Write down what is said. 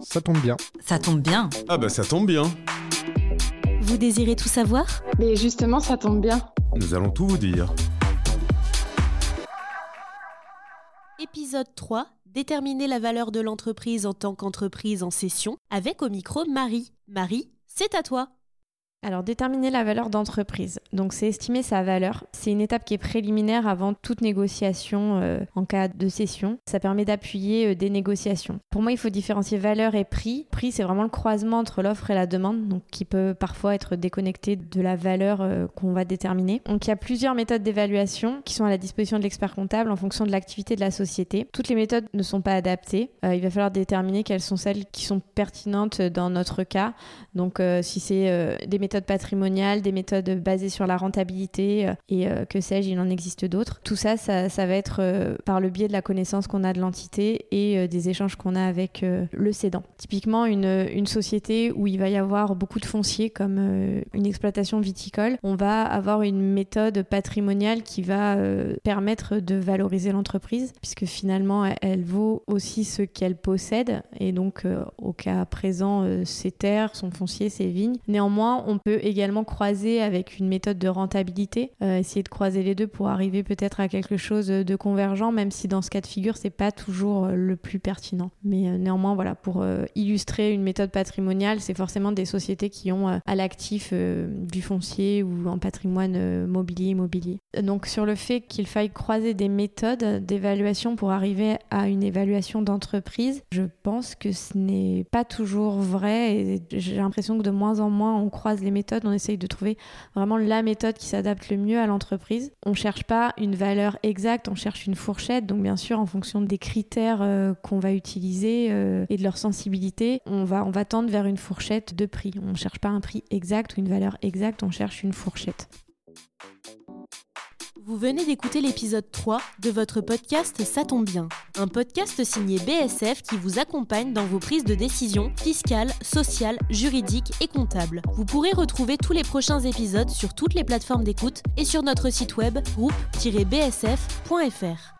Ça tombe bien. Ça tombe bien. Ah bah ça tombe bien. Vous désirez tout savoir? Mais justement, ça tombe bien. Nous allons tout vous dire. Épisode 3. Déterminer la valeur de l'entreprise en tant qu'entreprise en session avec au micro Marie. Marie, c'est à toi. Alors, déterminer la valeur d'entreprise. Donc, c'est estimer sa valeur. C'est une étape qui est préliminaire avant toute négociation euh, en cas de cession. Ça permet d'appuyer euh, des négociations. Pour moi, il faut différencier valeur et prix. Prix, c'est vraiment le croisement entre l'offre et la demande, donc qui peut parfois être déconnecté de la valeur euh, qu'on va déterminer. Donc, il y a plusieurs méthodes d'évaluation qui sont à la disposition de l'expert comptable en fonction de l'activité de la société. Toutes les méthodes ne sont pas adaptées. il va falloir déterminer quelles sont celles qui sont pertinentes dans notre cas. Donc, si c'est des méthodes patrimoniales, des méthodes basées sur la rentabilité euh, et euh, que sais-je, il en existe d'autres. Tout ça, ça, va être euh, par le biais de la connaissance qu'on a de l'entité et des échanges qu'on a avec le cédant. Typiquement, une, une, société où il va y avoir beaucoup de fonciers comme une exploitation viticole, on va avoir une méthode patrimoniale qui va permettre de valoriser l'entreprise puisque finalement, elle, vaut aussi ce qu'elle possède et donc au cas présent, ses terres, son foncier, ses vignes. Néanmoins, on peut également croiser avec une méthode de rentabilité, euh, essayer de croiser les deux pour arriver peut-être à quelque chose de convergent, même si dans ce cas de figure, c'est pas toujours euh, le plus pertinent. Mais euh, néanmoins, voilà, pour illustrer une méthode patrimoniale, c'est forcément des sociétés qui ont à l'actif du foncier ou un patrimoine mobilier immobilier. Donc sur le fait qu'il faille croiser des méthodes d'évaluation pour arriver à une évaluation d'entreprise, je pense que ce n'est pas toujours vrai et j'ai l'impression que de moins en moins on croise les méthodes, on essaye de trouver vraiment la méthode qui s'adapte le mieux à l'entreprise. On ne cherche pas une valeur exacte, on cherche une fourchette. Donc bien sûr, en fonction des critères euh, qu'on va utiliser euh, et de leur sensibilité, on va, on va tendre vers une fourchette de prix. On ne cherche pas un prix exact ou une valeur exacte, on cherche une fourchette. Vous venez d'écouter l'épisode 3 de votre podcast Ça tombe bien, un podcast signé BSF qui vous accompagne dans vos prises de décision fiscales, sociales, juridiques et comptables. Vous pourrez retrouver tous les prochains épisodes sur toutes les plateformes d'écoute et sur notre site web groupe-bsf.fr.